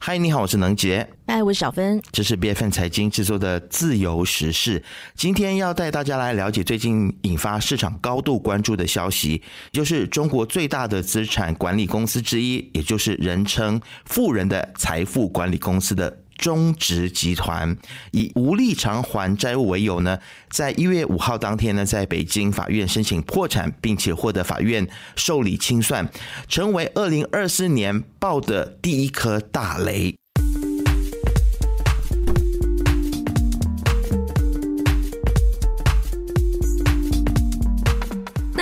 嗨，你好，我是能杰。嗨，我是小芬。这是 B F N 财经制作的自由时事。今天要带大家来了解最近引发市场高度关注的消息，就是中国最大的资产管理公司之一，也就是人称“富人的财富管理公司”的。中植集团以无力偿还债务为由呢，在一月五号当天呢，在北京法院申请破产，并且获得法院受理清算，成为二零二四年爆的第一颗大雷。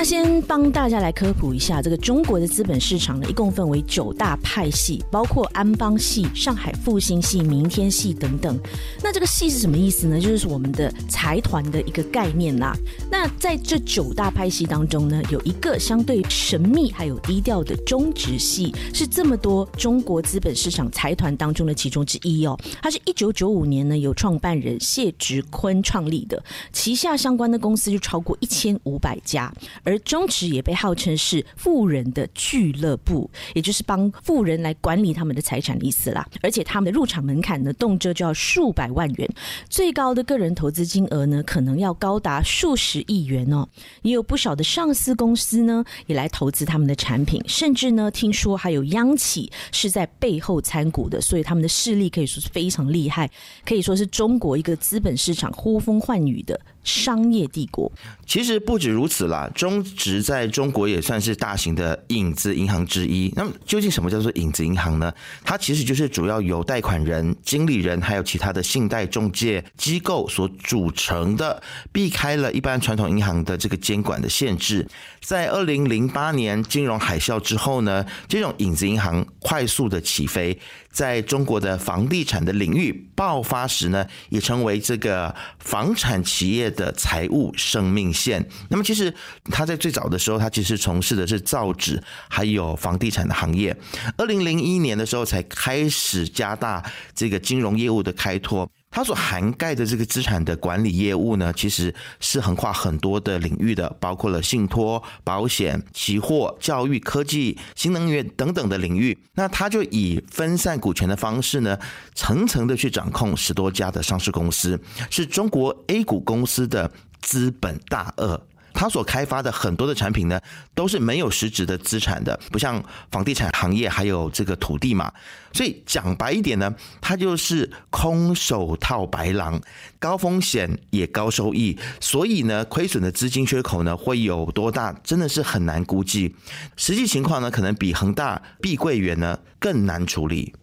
先帮大家来科普一下，这个中国的资本市场呢，一共分为九大派系，包括安邦系、上海复兴系、明天系等等。那这个系是什么意思呢？就是我们的财团的一个概念啦。那在这九大派系当中呢，有一个相对神秘还有低调的中植系，是这么多中国资本市场财团当中的其中之一哦。它是一九九五年呢，由创办人谢植坤创立的，旗下相关的公司就超过一千五百家，而中植也被号称是富人的俱乐部，也就是帮富人来管理他们的财产的意思啦。而且他们的入场门槛呢，动辄就要数百万元，最高的个人投资金额呢，可能要高达数十亿元哦。也有不少的上市公司呢，也来投资他们的产品，甚至呢，听说还有央企是在背后参股的，所以他们的势力可以说是非常厉害，可以说是中国一个资本市场呼风唤雨的。商业帝国其实不止如此啦，中直在中国也算是大型的影子银行之一。那么究竟什么叫做影子银行呢？它其实就是主要由贷款人、经理人还有其他的信贷中介机构所组成的，避开了一般传统银行的这个监管的限制。在二零零八年金融海啸之后呢，这种影子银行快速的起飞，在中国的房地产的领域爆发时呢，也成为这个房产企业。的财务生命线。那么，其实它在最早的时候，他其实从事的是造纸还有房地产的行业。二零零一年的时候，才开始加大这个金融业务的开拓。它所涵盖的这个资产的管理业务呢，其实是横跨很多的领域的，包括了信托、保险、期货、教育、科技、新能源等等的领域。那它就以分散股权的方式呢，层层的去掌控十多家的上市公司，是中国 A 股公司的资本大鳄。他所开发的很多的产品呢，都是没有实质的资产的，不像房地产行业还有这个土地嘛。所以讲白一点呢，它就是空手套白狼，高风险也高收益。所以呢，亏损的资金缺口呢会有多大，真的是很难估计。实际情况呢，可能比恒大、碧桂园呢更难处理。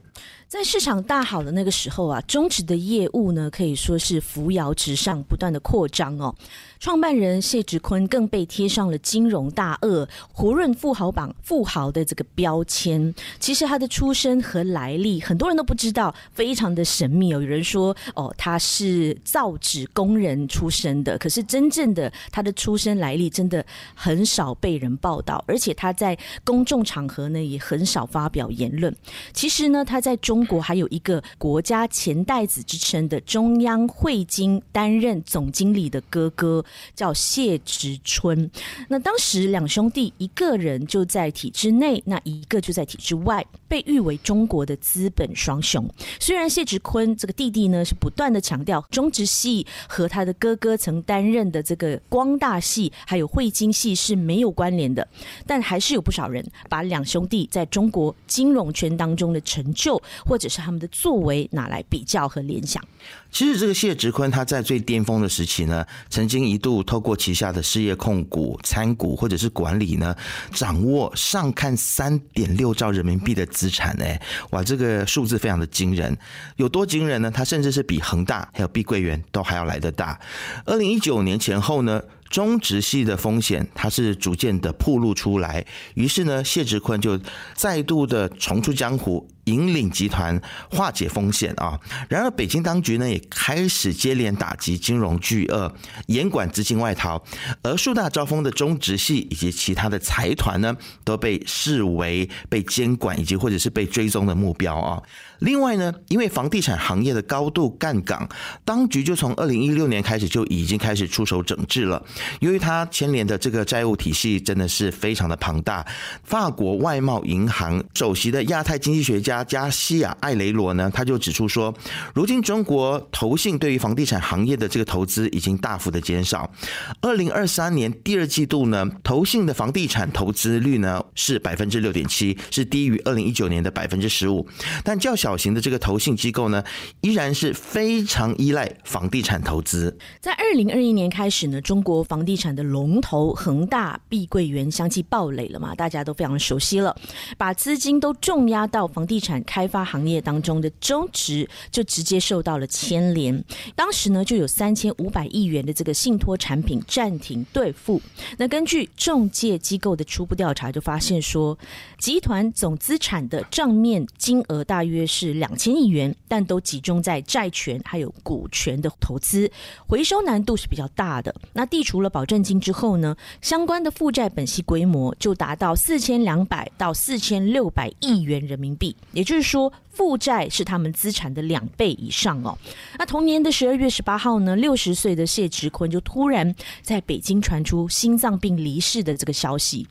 在市场大好的那个时候啊，中植的业务呢可以说是扶摇直上，不断的扩张哦。创办人谢植坤更被贴上了金融大鳄、胡润富豪榜富豪的这个标签。其实他的出身和来历很多人都不知道，非常的神秘哦。有人说哦，他是造纸工人出身的，可是真正的他的出身来历真的很少被人报道，而且他在公众场合呢也很少发表言论。其实呢，他在中国还有一个国家钱袋子之称的中央汇金担任总经理的哥哥。叫谢植春，那当时两兄弟一个人就在体制内，那一个就在体制外，被誉为中国的资本双雄。虽然谢植坤这个弟弟呢是不断的强调中植系和他的哥哥曾担任的这个光大系还有汇金系是没有关联的，但还是有不少人把两兄弟在中国金融圈当中的成就或者是他们的作为拿来比较和联想。其实这个谢植坤他在最巅峰的时期呢，曾经一度透过旗下的事业控股、参股或者是管理呢，掌握上看三点六兆人民币的资产哎，哇，这个数字非常的惊人，有多惊人呢？他甚至是比恒大还有碧桂园都还要来得大。二零一九年前后呢？中植系的风险，它是逐渐的暴露出来，于是呢，谢植坤就再度的重出江湖，引领集团化解风险啊。然而，北京当局呢也开始接连打击金融巨鳄，严管资金外逃，而树大招风的中植系以及其他的财团呢，都被视为被监管以及或者是被追踪的目标啊。另外呢，因为房地产行业的高度干岗，当局就从二零一六年开始就已经开始出手整治了。由于它牵连的这个债务体系真的是非常的庞大，法国外贸银行首席的亚太经济学家加西亚艾雷罗呢，他就指出说，如今中国投信对于房地产行业的这个投资已经大幅的减少。二零二三年第二季度呢，投信的房地产投资率呢是百分之六点七，是低于二零一九年的百分之十五。但较小型的这个投信机构呢，依然是非常依赖房地产投资。在二零二一年开始呢，中国房地产的龙头恒大、碧桂园相继暴雷了嘛，大家都非常熟悉了，把资金都重压到房地产开发行业当中的中值，就直接受到了牵连。当时呢，就有三千五百亿元的这个信托产品暂停兑付。那根据中介机构的初步调查，就发现说，集团总资产的账面金额大约是两千亿元，但都集中在债权还有股权的投资，回收难度是比较大的。那剔除了保证金之后呢，相关的负债本息规模就达到四千两百到四千六百亿元人民币，也就是说。负债是他们资产的两倍以上哦。那同年的十二月十八号呢，六十岁的谢植坤就突然在北京传出心脏病离世的这个消息，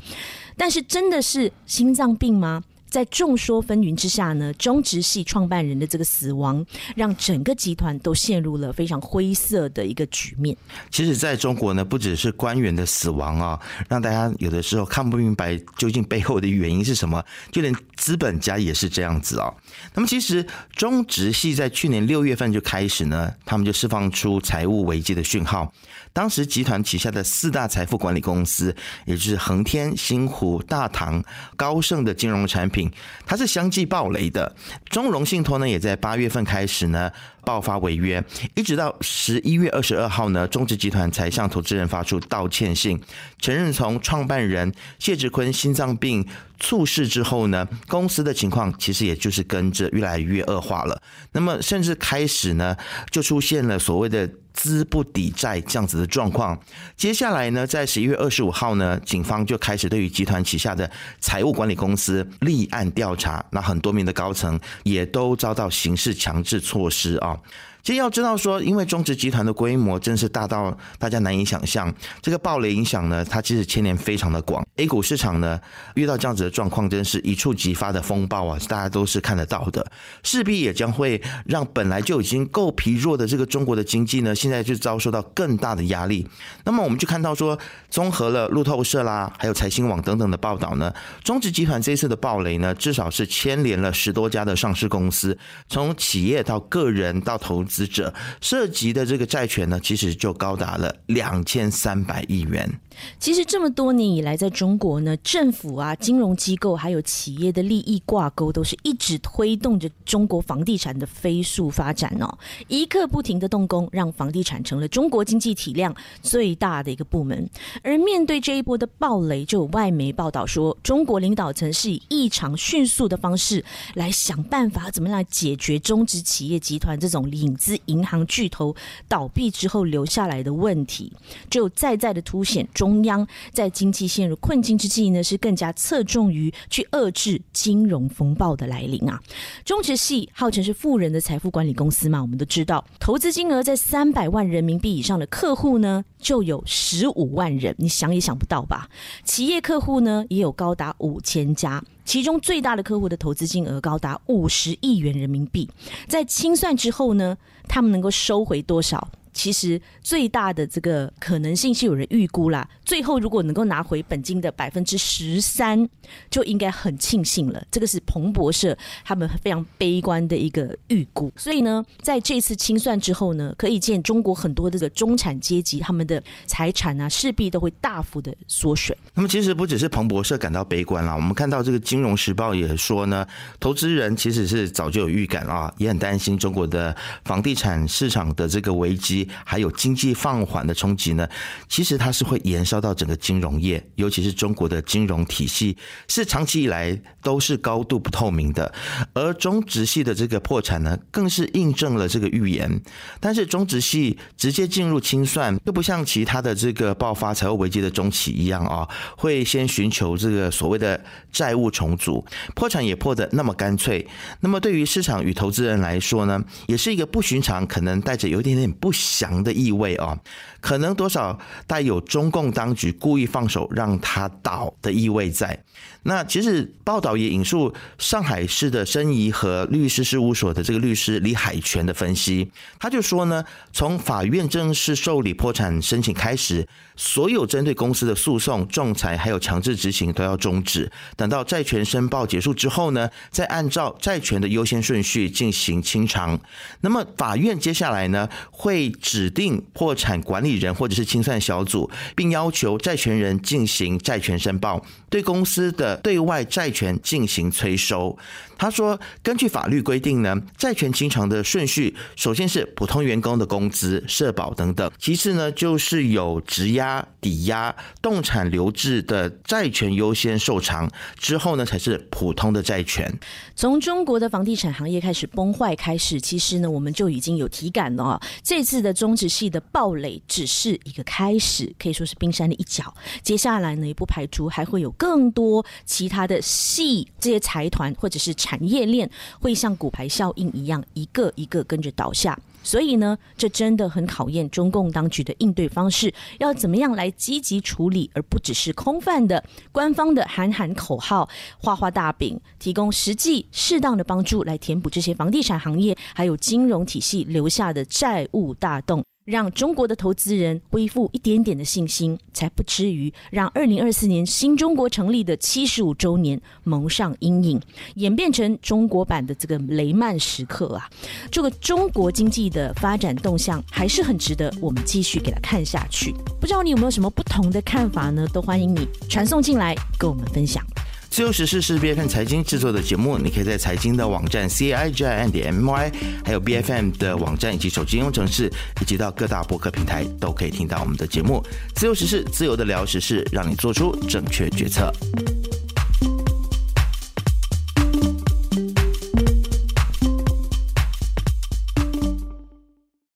但是真的是心脏病吗？在众说纷纭之下呢，中植系创办人的这个死亡，让整个集团都陷入了非常灰色的一个局面。其实，在中国呢，不只是官员的死亡啊，让大家有的时候看不明白究竟背后的原因是什么，就连资本家也是这样子哦。那么，其实中植系在去年六月份就开始呢，他们就释放出财务危机的讯号。当时集团旗下的四大财富管理公司，也就是恒天、新湖、大唐、高盛的金融产品，它是相继暴雷的。中融信托呢，也在八月份开始呢。爆发违约，一直到十一月二十二号呢，中植集团才向投资人发出道歉信，承认从创办人谢志坤心脏病猝逝之后呢，公司的情况其实也就是跟着越来越恶化了。那么甚至开始呢，就出现了所谓的资不抵债这样子的状况。接下来呢，在十一月二十五号呢，警方就开始对于集团旗下的财务管理公司立案调查，那很多名的高层也都遭到刑事强制措施啊。其实要知道说，因为中植集团的规模真是大到大家难以想象，这个暴雷影响呢，它其实牵连非常的广。A 股市场呢，遇到这样子的状况，真是一触即发的风暴啊，大家都是看得到的，势必也将会让本来就已经够疲弱的这个中国的经济呢，现在就遭受到更大的压力。那么我们就看到说，综合了路透社啦，还有财新网等等的报道呢，中植集团这次的暴雷呢，至少是牵连了十多家的上市公司，从企业到个人到投。资者涉及的这个债权呢，其实就高达了两千三百亿元。其实这么多年以来，在中国呢，政府啊、金融机构还有企业的利益挂钩，都是一直推动着中国房地产的飞速发展哦。一刻不停的动工，让房地产成了中国经济体量最大的一个部门。而面对这一波的暴雷，就有外媒报道说，中国领导层是以异常迅速的方式来想办法，怎么样解决中资企业集团这种领。资银行巨头倒闭之后留下来的问题，就再再的凸显中央在经济陷入困境之际呢，是更加侧重于去遏制金融风暴的来临啊。中植系号称是富人的财富管理公司嘛，我们都知道，投资金额在三百万人民币以上的客户呢，就有十五万人，你想也想不到吧？企业客户呢，也有高达五千家。其中最大的客户的投资金额高达五十亿元人民币，在清算之后呢，他们能够收回多少？其实最大的这个可能性是有人预估啦，最后如果能够拿回本金的百分之十三，就应该很庆幸了。这个是彭博社他们非常悲观的一个预估。所以呢，在这次清算之后呢，可以见中国很多这个中产阶级他们的财产啊，势必都会大幅的缩水。那么其实不只是彭博社感到悲观了，我们看到这个《金融时报》也说呢，投资人其实是早就有预感啊，也很担心中国的房地产市场的这个危机。还有经济放缓的冲击呢，其实它是会延烧到整个金融业，尤其是中国的金融体系是长期以来都是高度不透明的，而中植系的这个破产呢，更是印证了这个预言。但是中植系直接进入清算，又不像其他的这个爆发财务危机的中企一样啊，会先寻求这个所谓的债务重组，破产也破的那么干脆。那么对于市场与投资人来说呢，也是一个不寻常，可能带着有一点点不喜。降的意味啊，可能多少带有中共当局故意放手让他倒的意味在。那其实报道也引述上海市的申遗和律师事务所的这个律师李海泉的分析，他就说呢，从法院正式受理破产申请开始，所有针对公司的诉讼、仲裁还有强制执行都要终止。等到债权申报结束之后呢，再按照债权的优先顺序进行清偿。那么法院接下来呢，会指定破产管理人或者是清算小组，并要求债权人进行债权申报，对公司的。对外债权进行催收。他说，根据法律规定呢，债权清偿的顺序，首先是普通员工的工资、社保等等，其次呢就是有质押、抵押、动产留置的债权优先受偿，之后呢才是普通的债权。从中国的房地产行业开始崩坏开始，其实呢我们就已经有体感了。这次的中植系的暴雷只是一个开始，可以说是冰山的一角。接下来呢也不排除还会有更多。其他的系这些财团或者是产业链会像骨牌效应一样，一个一个跟着倒下。所以呢，这真的很考验中共当局的应对方式，要怎么样来积极处理，而不只是空泛的官方的喊喊口号、画画大饼，提供实际适当的帮助来填补这些房地产行业还有金融体系留下的债务大洞。让中国的投资人恢复一点点的信心，才不至于让二零二四年新中国成立的七十五周年蒙上阴影，演变成中国版的这个雷曼时刻啊！这个中国经济的发展动向还是很值得我们继续给它看下去。不知道你有没有什么不同的看法呢？都欢迎你传送进来跟我们分享。自由时事是 B F M 财经制作的节目，你可以在财经的网站 C I G I N 点 M Y，还有 B F M 的网站以及手机应用程式，以及到各大播客平台都可以听到我们的节目。自由时事，自由的聊时事，让你做出正确决策。